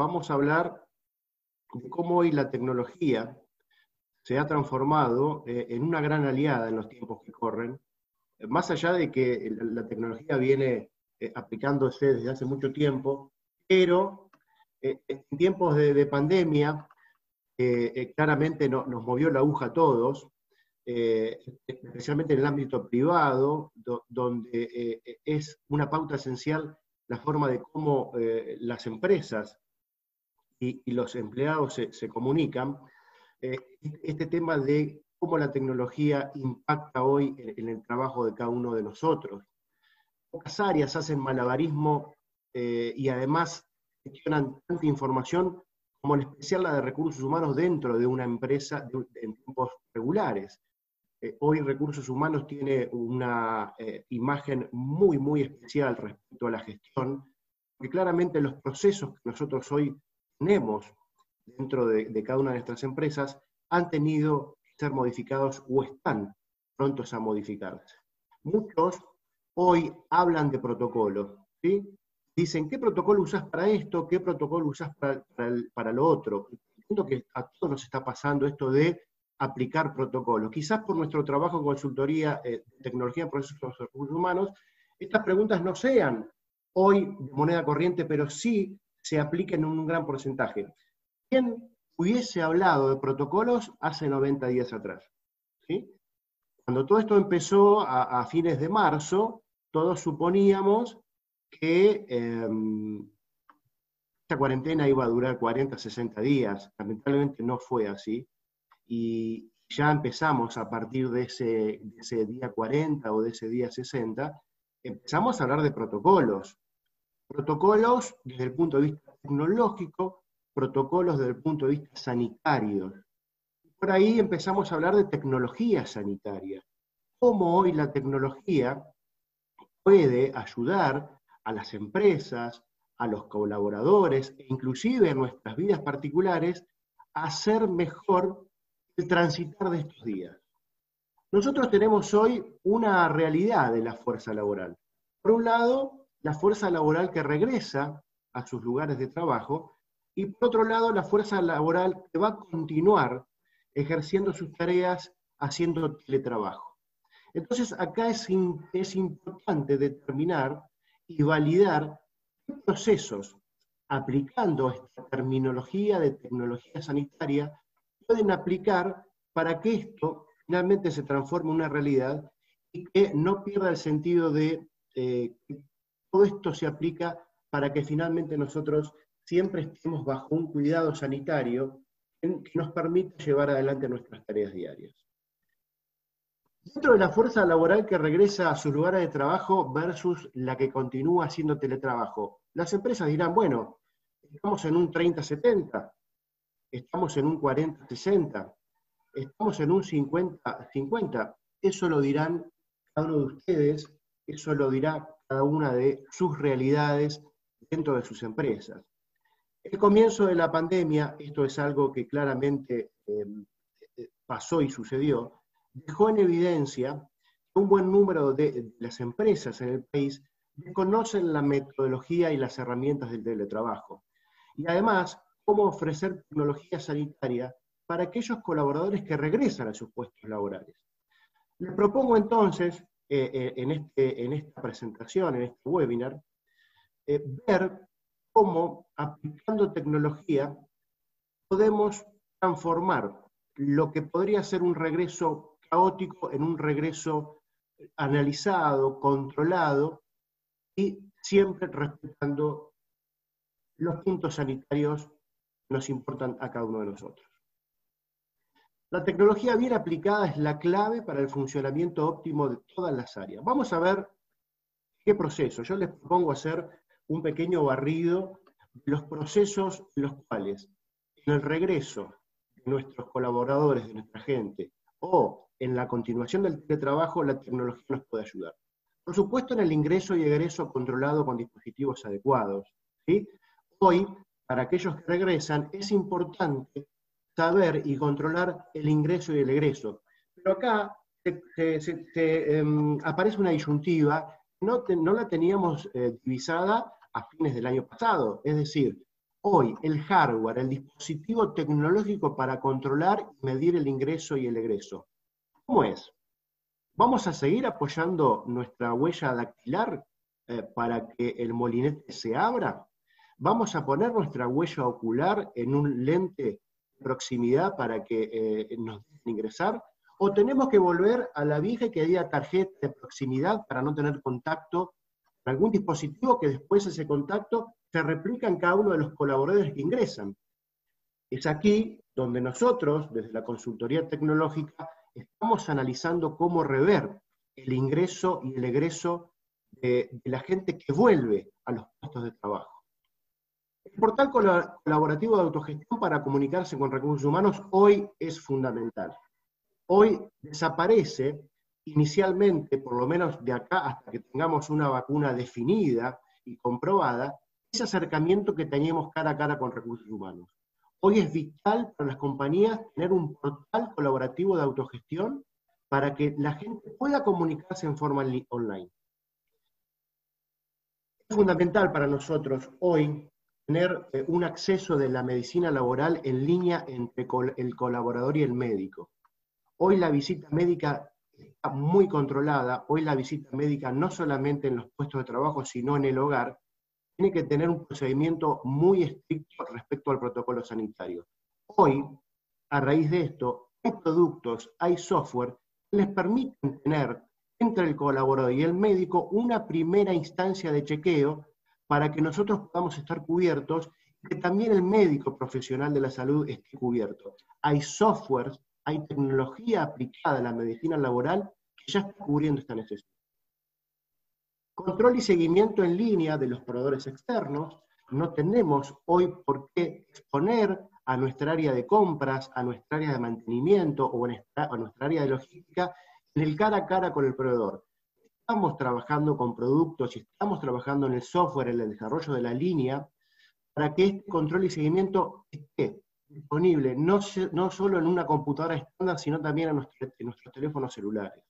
vamos a hablar de cómo hoy la tecnología se ha transformado eh, en una gran aliada en los tiempos que corren, más allá de que la tecnología viene eh, aplicándose desde hace mucho tiempo, pero eh, en tiempos de, pandemia claramente nos movió la aguja a todos, especialmente en el ámbito privado, donde es una pauta esencial la forma de cómo las empresas y, los empleados se comunican, eh, este tema de cómo la tecnología impacta hoy en, el trabajo de cada uno de nosotros. Pocas áreas hacen malabarismo eh, y además gestionan tanta información como en especial la de recursos humanos dentro de una empresa en tiempos regulares. Eh, hoy recursos humanos tiene una imagen muy, muy especial respecto a la gestión, porque claramente los procesos que nosotros hoy tenemos dentro de, cada una de nuestras empresas han tenido que ser modificados o están prontos a modificarse. Muchos hoy hablan de protocolos, ¿sí? Dicen, ¿qué protocolo usas para esto? ¿Qué protocolo usas para, lo otro? Siento que a todos nos está pasando esto de aplicar protocolos. Quizás por nuestro trabajo en consultoría, eh, tecnología en procesos de recursos humanos, estas preguntas no sean hoy de moneda corriente, pero sí se apliquen en un gran porcentaje. ¿Quién hubiese hablado de protocolos hace 90 días atrás? Cuando todo esto empezó a, fines de marzo, todos suponíamos que em, esta cuarentena iba a durar 40, 60 días. Lamentablemente no fue así. Y ya empezamos a partir de ese, de ese día 40 o de ese día 60, empezamos a hablar de protocolos. Protocolos desde el punto de vista tecnológico, protocolos desde el punto de vista sanitario. Por ahí empezamos a hablar de tecnología sanitaria. Cómo hoy la tecnología puede ayudar a las empresas, a los colaboradores e inclusive en nuestras vidas particulares a hacer mejor el transitar de estos días. Nosotros tenemos hoy una realidad de la fuerza laboral. Por un lado, la fuerza laboral que regresa a sus lugares de trabajo y por otro lado la fuerza laboral que va a continuar ejerciendo sus tareas haciendo teletrabajo. Entonces acá es, es importante determinar y validar qué procesos aplicando esta terminología de tecnología sanitaria pueden aplicar para que esto finalmente se transforme en una realidad y que no pierda el sentido de eh, todo esto se aplica para que finalmente nosotros siempre estemos bajo un cuidado sanitario que nos permita llevar adelante nuestras tareas diarias. Dentro de la fuerza laboral que regresa a sus lugares de trabajo versus la que continúa haciendo teletrabajo, las empresas dirán, bueno, estamos en un 30-70, estamos en un 40-60, estamos en un 50-50. Eso lo dirán cada uno de ustedes, eso lo dirá cada una de sus realidades dentro de sus empresas. El comienzo de la pandemia, esto es algo que claramente em, eh, pasó y sucedió, dejó en evidencia que un buen número de, las empresas en el país conocen la metodología y las herramientas del teletrabajo. Y además, cómo ofrecer tecnología sanitaria para aquellos colaboradores que regresan a sus puestos laborales. Les propongo entonces, eh, eh, en, en, esta presentación, en este webinar, ver cómo aplicando tecnología podemos transformar lo que podría ser un regreso caótico en un regreso analizado, controlado y siempre respetando los puntos sanitarios que nos importan a cada uno de nosotros. La tecnología bien aplicada es la clave para el funcionamiento óptimo de todas las áreas. Vamos a ver qué proceso. Yo les propongo hacer un pequeño barrido de los procesos en los cuales en el regreso de nuestros colaboradores, de nuestra gente, o en la continuación del teletrabajo, la tecnología nos puede ayudar. Por supuesto, en el ingreso y egreso controlado con dispositivos adecuados. Hoy, para aquellos que regresan, es importante saber y controlar el ingreso y el egreso. Pero acá em, aparece una disyuntiva, no, no la teníamos eh, divisada a fines del año pasado. Es decir, hoy el hardware, el dispositivo tecnológico para controlar y medir el ingreso y el egreso. ¿Cómo es? ¿Vamos a seguir apoyando nuestra huella dactilar eh, para que el molinete se abra? ¿Vamos a poner nuestra huella ocular en un lente proximidad para que eh, nos dejen ingresar? ¿O tenemos que volver a la vieja y querida tarjeta de proximidad para no tener contacto con algún dispositivo que después ese contacto se replica en cada uno de los colaboradores que ingresan? Es aquí donde nosotros, desde la consultoría tecnológica, estamos analizando cómo rever el ingreso y el egreso de, de la gente que vuelve a los puestos de trabajo. El portal colaborativo de autogestión para comunicarse con recursos humanos hoy es fundamental. Hoy desaparece inicialmente, por lo menos de acá hasta que tengamos una vacuna definida y comprobada, ese acercamiento que teníamos cara a cara con recursos humanos. Hoy es vital para las compañías tener un portal colaborativo de autogestión para que la gente pueda comunicarse en forma online. Es fundamental para nosotros hoy tener eh, un acceso de la medicina laboral en línea entre el colaborador y el médico. Hoy la visita médica está muy controlada, hoy la visita médica no solamente en los puestos de trabajo, sino en el hogar, tiene que tener un procedimiento muy estricto respecto al protocolo sanitario. Hoy, a raíz de esto, hay productos, hay software que les permiten tener entre el colaborador y el médico una primera instancia de chequeo para que nosotros podamos estar cubiertos y que también el médico profesional de la salud esté cubierto. Hay softwares, hay tecnología aplicada a la medicina laboral que ya está cubriendo esta necesidad. Control y seguimiento en línea de los proveedores externos. No tenemos hoy por qué exponer a nuestra área de compras, a nuestra área de mantenimiento o a nuestra área de logística en el cara a cara con el proveedor estamos trabajando con productos y estamos trabajando en el software, en el desarrollo de la línea, para que este control y seguimiento esté disponible no, no solo en una computadora estándar, sino también en, nuestros teléfonos celulares.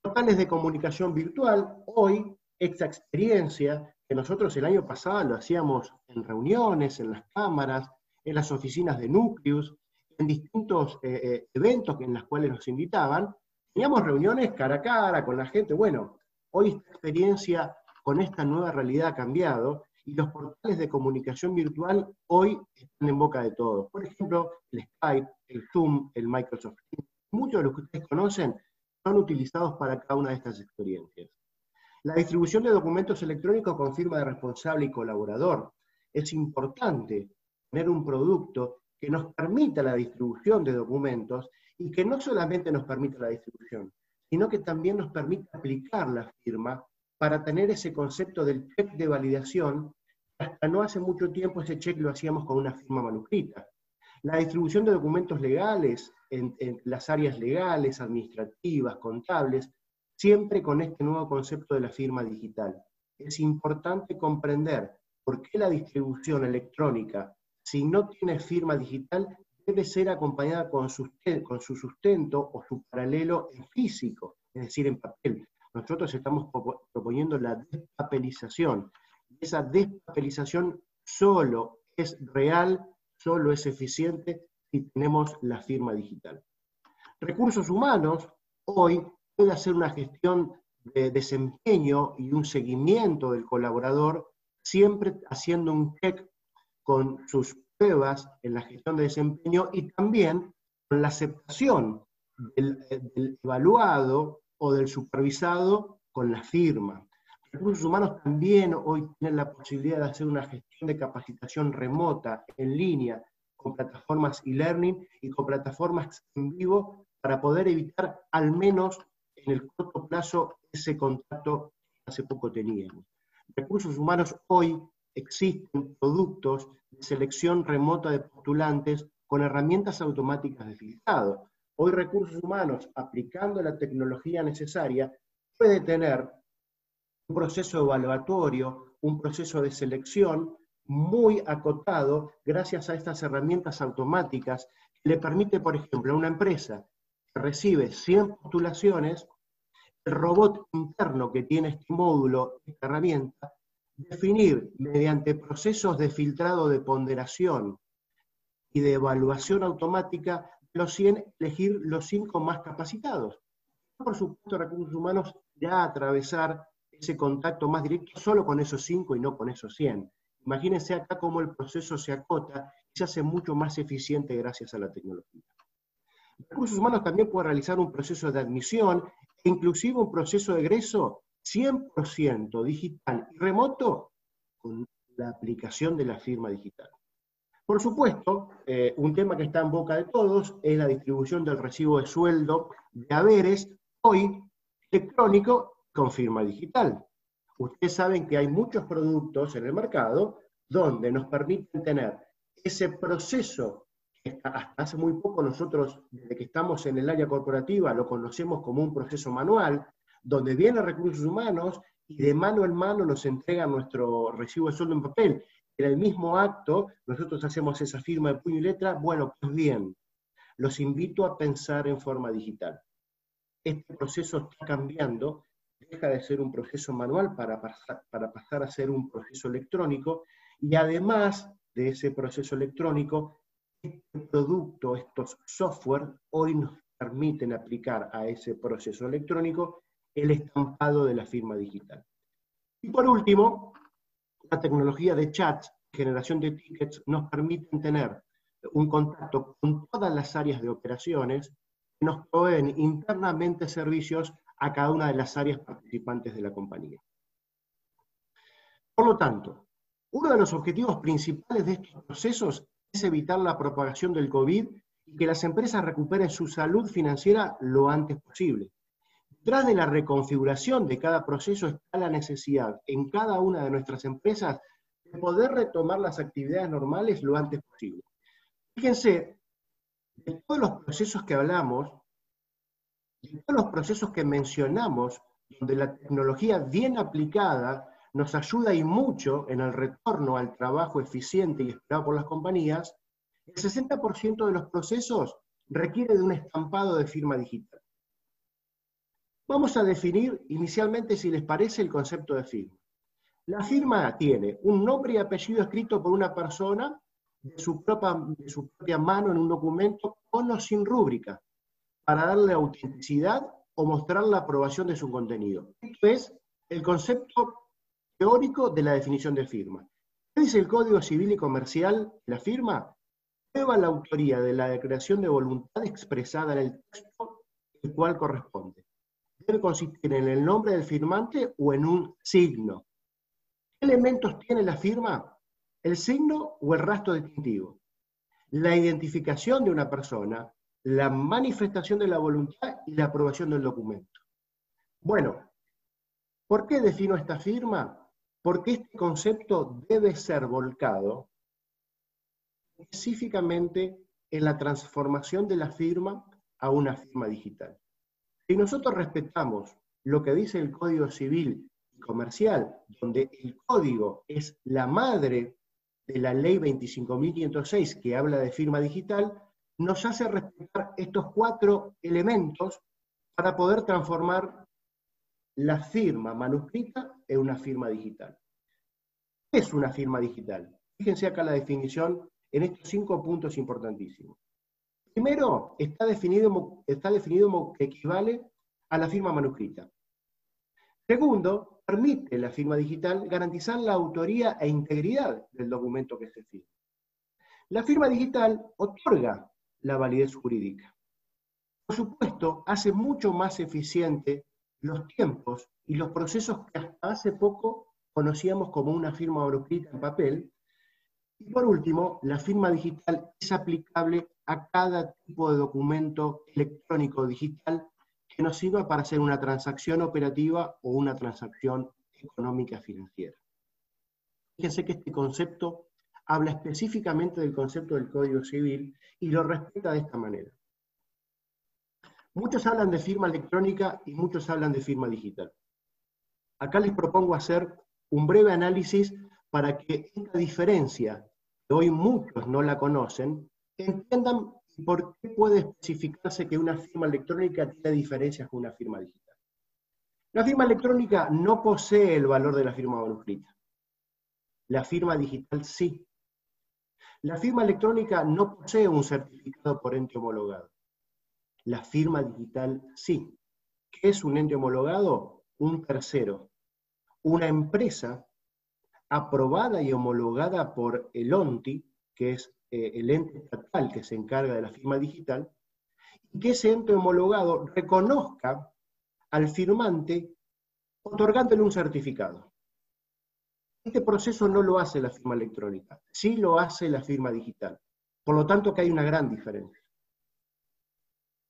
Portales de comunicación virtual, hoy, esta experiencia que nosotros el año pasado lo hacíamos en reuniones, en las cámaras, en las oficinas de Nucleus, en distintos eh, eh, eventos en los cuales nos invitaban, Teníamos reuniones cara a cara con la gente. Bueno, hoy esta experiencia con esta nueva realidad ha cambiado y los portales de comunicación virtual hoy están en boca de todos. Por ejemplo, el Skype, el Zoom, el Microsoft Teams. Muchos de los que ustedes conocen son utilizados para cada una de estas experiencias. La distribución de documentos electrónicos con firma de responsable y colaborador. Es importante tener un producto que nos permita la distribución de documentos y que no solamente nos permite la distribución, sino que también nos permite aplicar la firma para tener ese concepto del check de validación. Hasta no hace mucho tiempo ese check lo hacíamos con una firma manuscrita. La distribución de documentos legales en, las áreas legales, administrativas, contables, siempre con este nuevo concepto de la firma digital. Es importante comprender por qué la distribución electrónica, si no tiene firma digital, debe ser acompañada con, su sustento o su paralelo en físico, es decir, en papel. Nosotros estamos proponiendo la despapelización. Esa despapelización solo es real, solo es eficiente si tenemos la firma digital. Recursos humanos, hoy puede hacer una gestión de desempeño y un seguimiento del colaborador, siempre haciendo un check con sus pruebas en la gestión de desempeño y también con la aceptación del, evaluado o del supervisado con la firma. Recursos humanos también hoy tienen la posibilidad de hacer una gestión de capacitación remota, en línea, con plataformas e-learning y con plataformas en vivo para poder evitar al menos en el corto plazo ese contacto que hace poco teníamos. Recursos humanos hoy existen productos selección remota de postulantes con herramientas automáticas de filtrado. Hoy recursos humanos, aplicando la tecnología necesaria, puede tener un proceso evaluatorio, un proceso de selección muy acotado gracias a estas herramientas automáticas que le permite, por ejemplo, a una empresa que recibe 100 postulaciones, el robot interno que tiene este módulo, esta herramienta, definir mediante procesos de filtrado de ponderación y de evaluación automática los 100, elegir los 5 más capacitados. Por supuesto, recursos humanos ya atravesar ese contacto más directo solo con esos 5 y no con esos 100. Imagínense acá cómo el proceso se acota y se hace mucho más eficiente gracias a la tecnología. Recursos humanos también puede realizar un proceso de admisión e inclusive un proceso de egreso 100% digital y remoto con la aplicación de la firma digital. Por supuesto, eh, un tema que está en boca de todos es la distribución del recibo de sueldo de haberes, hoy electrónico con firma digital. Ustedes saben que hay muchos productos en el mercado donde nos permiten tener ese proceso que hasta hace muy poco nosotros, desde que estamos en el área corporativa, lo conocemos como un proceso manual, donde vienen recursos humanos y de mano en mano nos entregan nuestro recibo de sueldo en papel en el mismo acto nosotros hacemos esa firma de puño y letra, bueno, pues bien, los invito a pensar en forma digital. Este proceso está cambiando, deja de ser un proceso manual para pasar, para pasar a ser un proceso electrónico y además de ese proceso electrónico, este producto, estos software, hoy nos permiten aplicar a ese proceso electrónico el estampado de la firma digital. Y por último, la tecnología de chat, generación de tickets, nos permiten tener un contacto con todas las áreas de operaciones que nos proveen internamente servicios a cada una de las áreas participantes de la compañía. Por lo tanto, uno de los objetivos principales de estos procesos es evitar la propagación del COVID y que las empresas recuperen su salud financiera lo antes posible. Detrás de la reconfiguración de cada proceso está la necesidad en cada una de nuestras empresas de poder retomar las actividades normales lo antes posible. Fíjense, de todos los procesos que hablamos, de todos los procesos que mencionamos, donde la tecnología bien aplicada nos ayuda y mucho en el retorno al trabajo eficiente y esperado por las compañías, el 60% de los procesos requiere de un estampado de firma digital. Vamos a definir inicialmente, si les parece, el concepto de firma. La firma tiene un nombre y apellido escrito por una persona de su, propia, mano en un documento con o sin rúbrica, para darle autenticidad o mostrar la aprobación de su contenido. Esto es el concepto teórico de la definición de firma. ¿Qué dice el Código Civil y Comercial? La firma prueba la autoría de la declaración de voluntad expresada en el texto, el cual corresponde consistir en el nombre del firmante o en un signo. ¿Qué elementos tiene la firma? El signo o el rastro distintivo. La identificación de una persona, la manifestación de la voluntad y la aprobación del documento. Bueno, ¿por qué defino esta firma? Porque este concepto debe ser volcado específicamente en la transformación de la firma a una firma digital. Si nosotros respetamos lo que dice el Código Civil y Comercial, donde el código es la madre de la ley 25.506 que habla de firma digital, nos hace respetar estos cuatro elementos para poder transformar la firma manuscrita en una firma digital. ¿Qué es una firma digital? Fíjense acá la definición en estos cinco puntos importantísimos. Primero, está definido, está definido como que equivale a la firma manuscrita. Segundo, permite la firma digital garantizar la autoría e integridad del documento que se firma. La firma digital otorga la validez jurídica. Por supuesto, hace mucho más eficiente los tiempos y los procesos que hasta hace poco conocíamos como una firma manuscrita en papel. Y por último, la firma digital es aplicable a cada tipo de documento electrónico digital que nos sirva para hacer una transacción operativa o una transacción económica financiera. Fíjense que este concepto habla específicamente del concepto del Código Civil y lo respeta de esta manera. Muchos hablan de firma electrónica y muchos hablan de firma digital. Acá les propongo hacer un breve análisis para que esta diferencia, que hoy muchos no la conocen, entiendan por qué puede especificarse que una firma electrónica tiene diferencias con una firma digital. La firma electrónica no posee el valor de la firma manuscrita. La firma digital sí. La firma electrónica no posee un certificado por ente homologado. La firma digital sí. ¿Qué es un ente homologado? Un tercero. Una empresa aprobada y homologada por el ONTI, que es eh, el ente estatal que se encarga de la firma digital, y que ese ente homologado reconozca al firmante otorgándole un certificado. Este proceso no lo hace la firma electrónica, sí lo hace la firma digital. Por lo tanto, que hay una gran diferencia.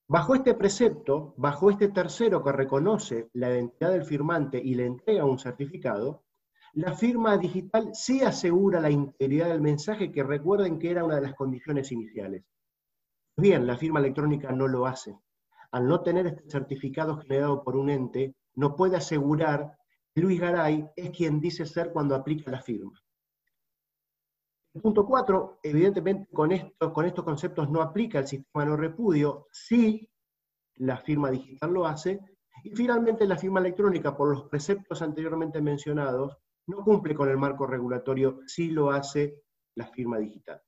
Bajo este precepto, bajo este tercero que reconoce la identidad del firmante y le entrega un certificado, la firma digital sí asegura la integridad del mensaje, que recuerden que era una de las condiciones iniciales. Bien, la firma electrónica no lo hace. Al no tener este certificado generado por un ente, no puede asegurar que Luis Garay es quien dice ser cuando aplica la firma. punto 4, evidentemente con, esto, con estos conceptos no aplica el sistema no repudio, sí la firma digital lo hace, y finalmente la firma electrónica, por los preceptos anteriormente mencionados, no cumple con el marco regulatorio, sí lo hace la firma digital.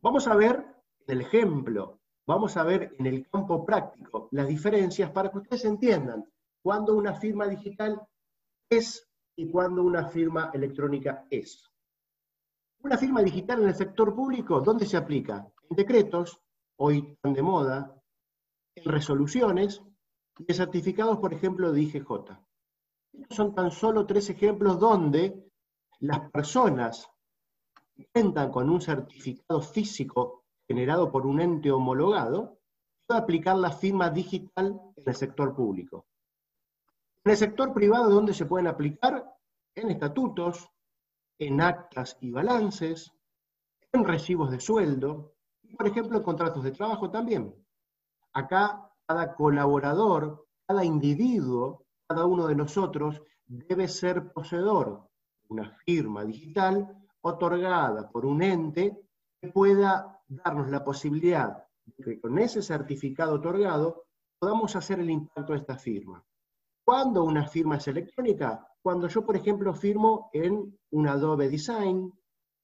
Vamos a ver el ejemplo, vamos a ver en el campo práctico las diferencias para que ustedes entiendan cuándo una firma digital es y cuándo una firma electrónica es. Una firma digital en el sector público, ¿dónde se aplica? En decretos, hoy tan de moda, en resoluciones y en certificados, por ejemplo, de IGJ. Son tan solo tres ejemplos donde las personas que cuentan con un certificado físico generado por un ente homologado pueden aplicar la firma digital en el sector público. En el sector privado, ¿dónde se pueden aplicar? En estatutos, en actas y balances, en recibos de sueldo, por ejemplo en contratos de trabajo también. Acá cada colaborador, cada individuo cada uno de nosotros debe ser poseedor de una firma digital otorgada por un ente que pueda darnos la posibilidad de que con ese certificado otorgado podamos hacer el impacto de esta firma. ¿Cuándo una firma es electrónica? Cuando yo, por ejemplo, firmo en un Adobe Design,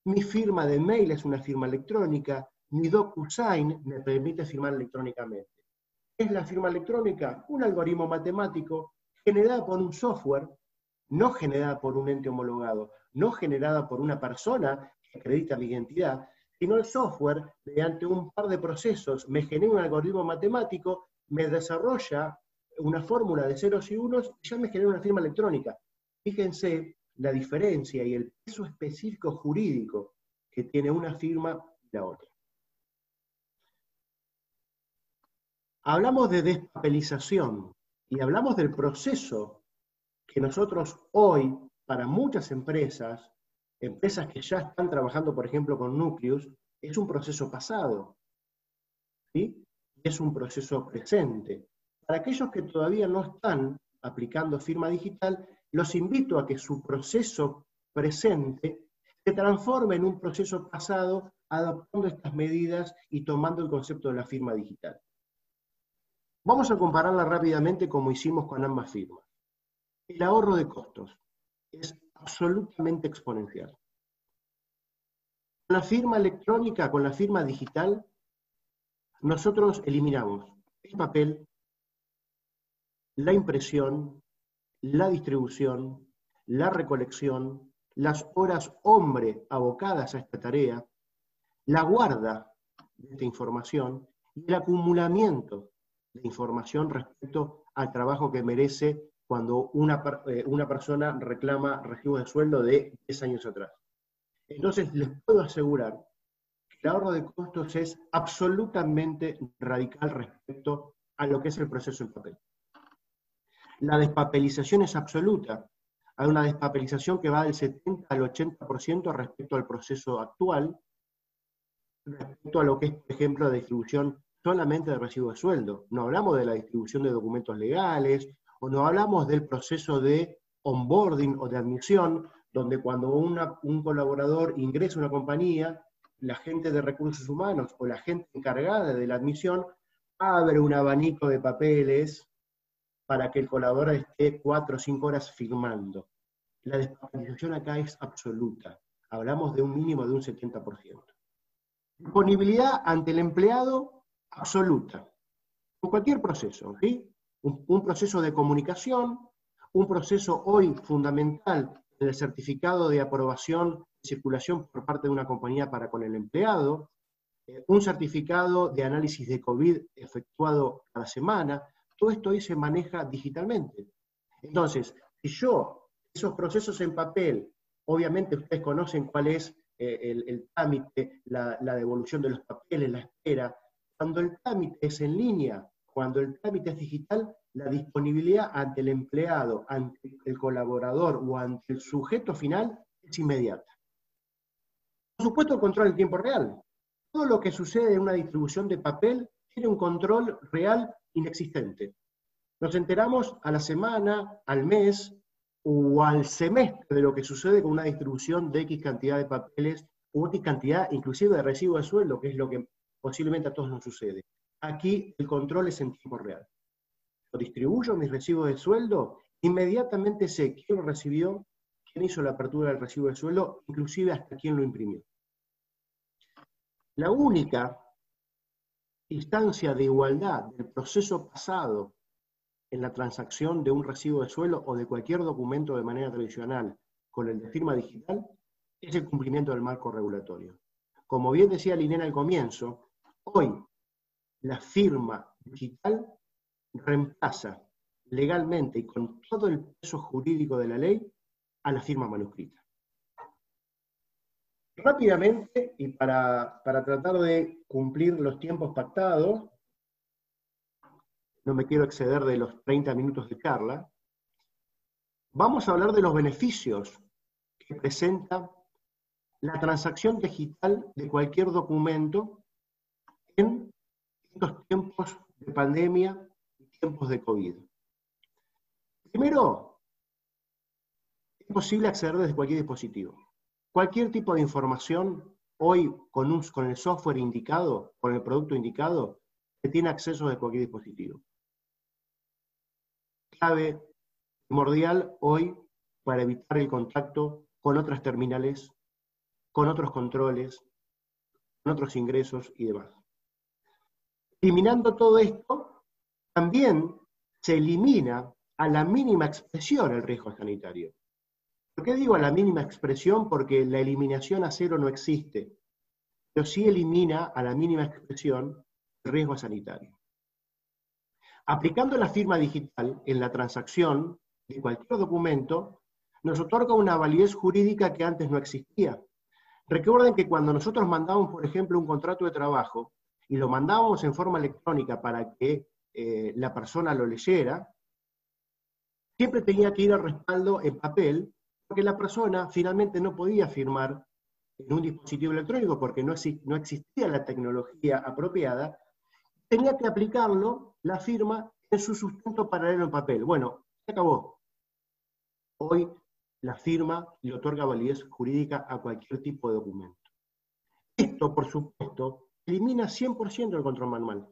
mi firma de mail es una firma electrónica, mi DocuSign me permite firmar electrónicamente. ¿Qué es la firma electrónica? Un algoritmo matemático generada por un software, no generada por un ente homologado, no generada por una persona que acredita mi identidad, sino el software, mediante un par de procesos, me genera un algoritmo matemático, me desarrolla una fórmula de ceros y unos y ya me genera una firma electrónica. Fíjense la diferencia y el peso específico jurídico que tiene una firma y la otra. Hablamos de despapelización y hablamos del proceso que nosotros hoy, para muchas empresas, empresas que ya están trabajando, por ejemplo, con Nucleus, es un proceso pasado. ¿sí? Es un proceso presente. Para aquellos que todavía no están aplicando firma digital, los invito a que su proceso presente se transforme en un proceso pasado adaptando estas medidas y tomando el concepto de la firma digital. Vamos a compararla rápidamente como hicimos con ambas firmas. El ahorro de costos es absolutamente exponencial. Con la firma electrónica, con la firma digital, nosotros eliminamos el papel, la impresión, la distribución, la recolección, las horas hombre abocadas a esta tarea, la guarda de esta información y el acumulamiento información respecto al trabajo que merece cuando una, eh, una persona reclama recibo de sueldo de 10 años atrás. Entonces, les puedo asegurar que el ahorro de costos es absolutamente radical respecto a lo que es el proceso en papel. La despapelización es absoluta. Hay una despapelización que va del 70 al 80% respecto al proceso actual, respecto a lo que es, por ejemplo, la distribución solamente de recibo de sueldo. No hablamos de la distribución de documentos legales, o no hablamos del proceso de onboarding o de admisión, donde cuando un colaborador ingresa a una compañía, la gente de recursos humanos o la gente encargada de la admisión abre un abanico de papeles para que el colaborador esté cuatro o cinco horas firmando. la despapelización acá es absoluta. Hablamos de un mínimo de un 70%. Disponibilidad ante el empleado absoluta. En cualquier proceso, ¿sí? un, proceso de comunicación, un proceso hoy fundamental en el certificado de aprobación y circulación por parte de una compañía para con el empleado, eh, un certificado de análisis de COVID efectuado cada semana, todo esto hoy se maneja digitalmente. Entonces, si yo, esos procesos en papel, obviamente ustedes conocen cuál es eh, el, trámite, la, la devolución de los papeles, la espera, cuando el trámite es en línea, cuando el trámite es digital, la disponibilidad ante el empleado, ante el colaborador o ante el sujeto final es inmediata. Por supuesto, el control en tiempo real. Todo lo que sucede en una distribución de papel tiene un control real inexistente. Nos enteramos a la semana, al mes o al semestre de lo que sucede con una distribución de X cantidad de papeles o X cantidad inclusive de recibo de sueldo, que es lo que posiblemente a todos nos sucede. Aquí el control es en tiempo real. Lo distribuyo mis recibos de sueldo, inmediatamente sé quién lo recibió, quién hizo la apertura del recibo de sueldo, inclusive hasta quién lo imprimió. La única instancia de igualdad del proceso pasado en la transacción de un recibo de suelo o de cualquier documento de manera tradicional con el de firma digital es el cumplimiento del marco regulatorio. Como bien decía Linena al comienzo, hoy la firma digital reemplaza legalmente y con todo el peso jurídico de la ley a la firma manuscrita. Rápidamente, y para, tratar de cumplir los tiempos pactados, no me quiero exceder de los 30 minutos de Carla, vamos a hablar de los beneficios que presenta la transacción digital de cualquier documento en estos tiempos de pandemia y tiempos de COVID. Primero, es posible acceder desde cualquier dispositivo. Cualquier tipo de información hoy con, un, con el software indicado, con el producto indicado, se tiene acceso de cualquier dispositivo. Clave primordial hoy para evitar el contacto con otras terminales, con otros controles, con otros ingresos y demás. Eliminando todo esto, también se elimina a la mínima expresión el riesgo sanitario. ¿Por qué digo a la mínima expresión? Porque la eliminación a cero no existe, pero sí elimina a la mínima expresión el riesgo sanitario. Aplicando la firma digital en la transacción de cualquier documento, nos otorga una validez jurídica que antes no existía. Recuerden que cuando nosotros mandamos, por ejemplo, un contrato de trabajo y lo mandábamos en forma electrónica para que eh, la persona lo leyera, siempre tenía que ir al respaldo en papel porque la persona finalmente no podía firmar en un dispositivo electrónico porque no, existía la tecnología apropiada, tenía que aplicarlo, la firma, en su sustento paralelo en papel. Bueno, se acabó. Hoy la firma le otorga validez jurídica a cualquier tipo de documento. Esto, por supuesto, elimina 100% el control manual.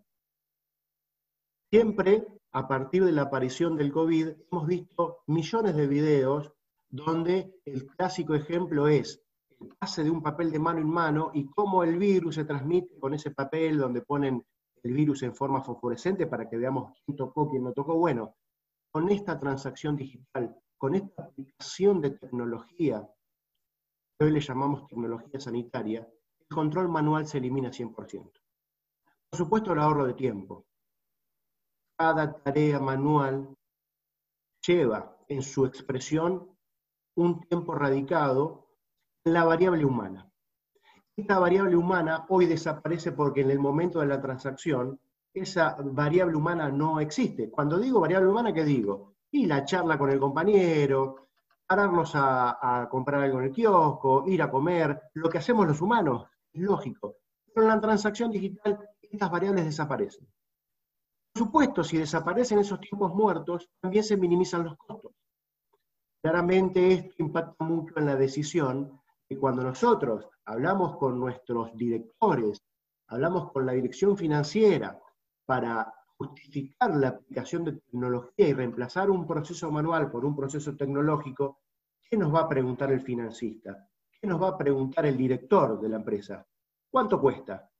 Siempre, a partir de la aparición del COVID, hemos visto millones de videos donde el clásico ejemplo es el pase de un papel de mano en mano y cómo el virus se transmite con ese papel donde ponen el virus en forma fosforescente para que veamos quién tocó, quién no tocó. Bueno, con esta transacción digital, con esta aplicación de tecnología, que hoy le llamamos tecnología sanitaria, el control manual se elimina 100%. Por supuesto, el ahorro de tiempo. Cada tarea manual lleva en su expresión un tiempo radicado en la variable humana. Esta variable humana hoy desaparece porque en el momento de la transacción esa variable humana no existe. Cuando digo variable humana, ¿qué digo? Y la charla con el compañero, pararnos a, a comprar algo en el kiosco, ir a comer, lo que hacemos los humanos, lógico. Pero en la transacción digital estas variables desaparecen. Por supuesto, si desaparecen esos tiempos muertos, también se minimizan los costos. Claramente esto impacta mucho en la decisión que cuando nosotros hablamos con nuestros directores, hablamos con la dirección financiera para justificar la aplicación de tecnología y reemplazar un proceso manual por un proceso tecnológico, ¿qué nos va a preguntar el financista? ¿Qué nos va a preguntar el director de la empresa? ¿Cuánto cuesta?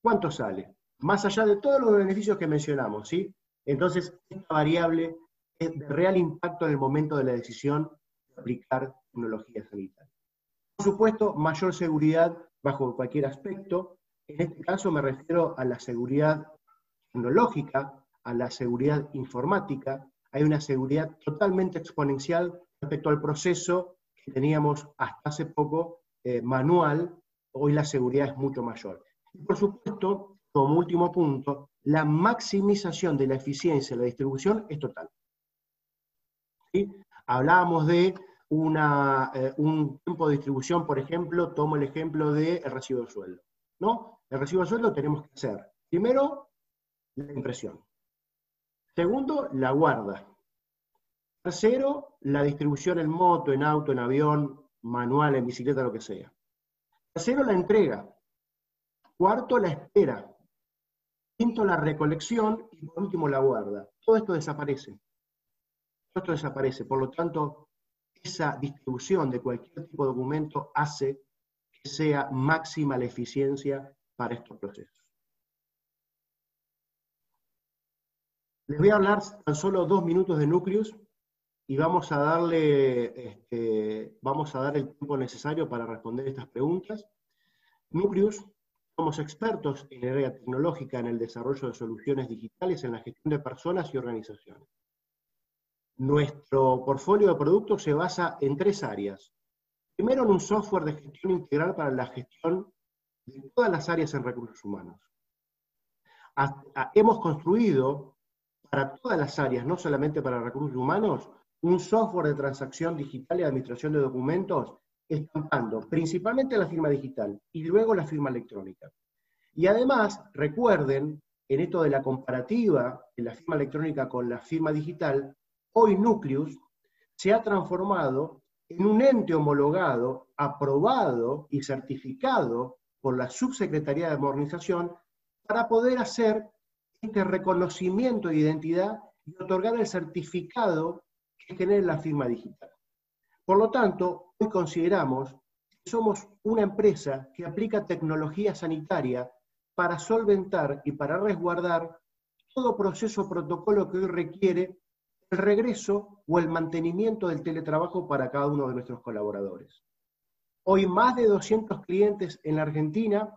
¿Cuánto sale? Más allá de todos los beneficios que mencionamos, ¿sí? Entonces, esta variable es de real impacto en el momento de la decisión de aplicar tecnología sanitaria. Por supuesto, mayor seguridad bajo cualquier aspecto. En este caso me refiero a la seguridad tecnológica, a la seguridad informática. Hay una seguridad totalmente exponencial respecto al proceso que teníamos hasta hace poco eh, manual. Hoy la seguridad es mucho mayor. Y por supuesto, como último punto, la maximización de la eficiencia de la distribución es total. Hablábamos de una, eh, un tiempo de distribución, por ejemplo, tomo el ejemplo del recibo de sueldo. ¿no? El recibo de sueldo tenemos que hacer, primero, la impresión. Segundo, la guarda. Tercero, la distribución en moto, en auto, en avión, manual, en bicicleta, lo que sea. Tercero, la entrega. Cuarto, la espera. Quinto, la recolección. Y por último, la guarda. Todo esto desaparece. Todo esto desaparece. Por lo tanto, esa distribución de cualquier tipo de documento hace que sea máxima la eficiencia para estos procesos. Les voy a hablar tan solo dos minutos de Nucleus y vamos a darle, este, vamos a dar el tiempo necesario para responder estas preguntas. Nucleus, somos expertos en el área tecnológica en el desarrollo de soluciones digitales en la gestión de personas y organizaciones. Nuestro portfolio de productos se basa en tres áreas. Primero, en un software de gestión integral para la gestión de todas las áreas en recursos humanos. hemos construido para todas las áreas, no solamente para recursos humanos, un software de transacción digital y administración de documentos, estampando principalmente la firma digital y luego la firma electrónica. Y además, recuerden, en esto de la comparativa de la firma electrónica con la firma digital, hoy Nucleus se ha transformado en un ente homologado, aprobado y certificado por la Subsecretaría de Modernización para poder hacer este reconocimiento de identidad y otorgar el certificado que genere la firma digital. Por lo tanto, hoy consideramos que somos una empresa que aplica tecnología sanitaria para solventar y para resguardar todo proceso protocolo que hoy requiere el regreso o el mantenimiento del teletrabajo para cada uno de nuestros colaboradores. Hoy más de 200 clientes en la Argentina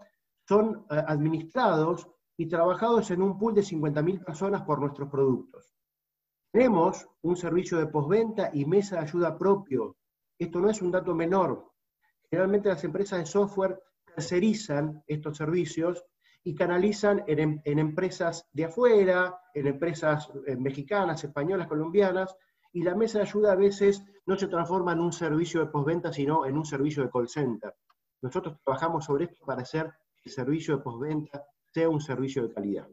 son eh, administrados y trabajados en un pool de 50.000 personas por nuestros productos. Tenemos un servicio de postventa y mesa de ayuda propio. Esto no es un dato menor. Generalmente las empresas de software tercerizan estos servicios y canalizan en, empresas de afuera, en empresas eh, mexicanas, españolas, colombianas, y la mesa de ayuda a veces no se transforma en un servicio de postventa, sino en un servicio de call center. Nosotros trabajamos sobre esto para hacer que el servicio de postventa sea un servicio de calidad.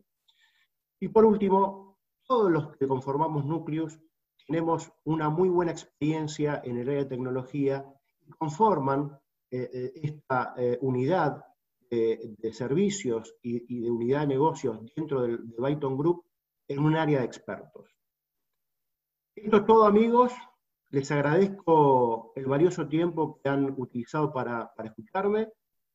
Y por último, todos los que conformamos Nucleus tenemos una muy buena experiencia en el área de tecnología y conforman eh, eh, esta unidad de, servicios y, de unidad de negocios dentro del, de Byton Group en un área de expertos. Esto es todo, amigos. Les agradezco el valioso tiempo que han utilizado para, escucharme.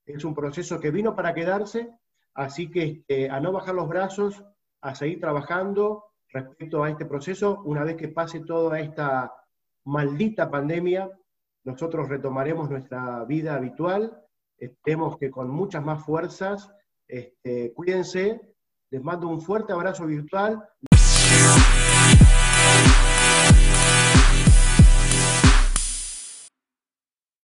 Es un proceso que vino para quedarse, así que este, a no bajar los brazos, a seguir trabajando respecto a este proceso. Una vez que pase toda esta maldita pandemia, nosotros retomaremos nuestra vida habitual Esperemos que con muchas más fuerzas, este, cuídense, les mando un fuerte abrazo virtual.